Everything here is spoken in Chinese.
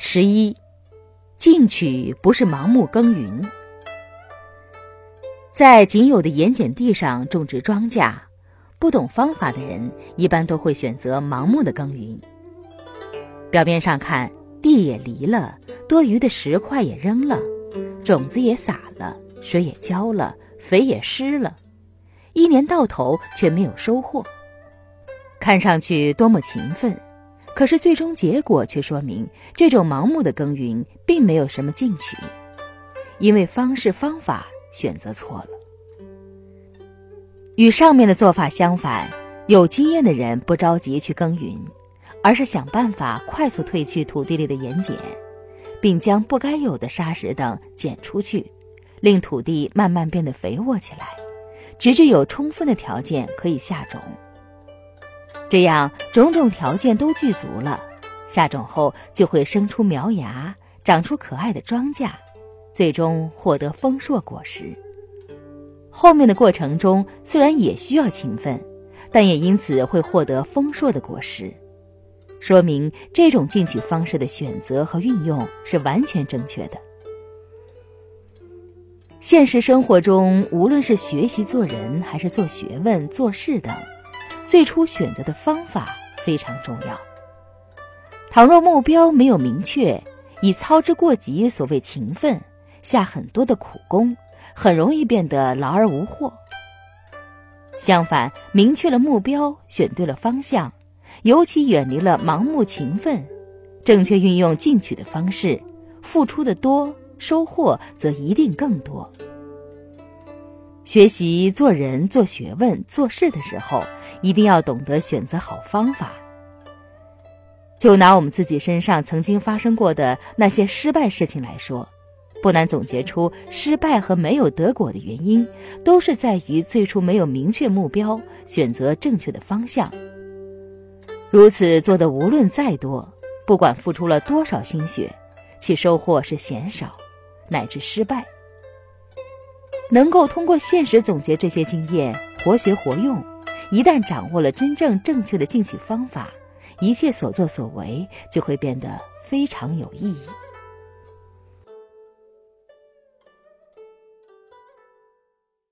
十一，进取不是盲目耕耘。在仅有的盐碱地上种植庄稼，不懂方法的人一般都会选择盲目的耕耘。表面上看，地也犁了，多余的石块也扔了，种子也撒了，水也浇了，肥也施了，一年到头却没有收获。看上去多么勤奋！可是最终结果却说明，这种盲目的耕耘并没有什么进取，因为方式方法选择错了。与上面的做法相反，有经验的人不着急去耕耘，而是想办法快速褪去土地里的盐碱，并将不该有的沙石等捡出去，令土地慢慢变得肥沃起来，直至有充分的条件可以下种。这样种种条件都具足了，下种后就会生出苗芽，长出可爱的庄稼，最终获得丰硕果实。后面的过程中虽然也需要勤奋，但也因此会获得丰硕的果实，说明这种进取方式的选择和运用是完全正确的。现实生活中，无论是学习做人，还是做学问、做事等。最初选择的方法非常重要。倘若目标没有明确，以操之过急，所谓勤奋，下很多的苦功，很容易变得劳而无获。相反，明确了目标，选对了方向，尤其远离了盲目勤奋，正确运用进取的方式，付出的多，收获则一定更多。学习做人、做学问、做事的时候，一定要懂得选择好方法。就拿我们自己身上曾经发生过的那些失败事情来说，不难总结出失败和没有得果的原因，都是在于最初没有明确目标，选择正确的方向。如此做的，无论再多，不管付出了多少心血，其收获是鲜少，乃至失败。能够通过现实总结这些经验，活学活用。一旦掌握了真正正确的进取方法，一切所作所为就会变得非常有意义。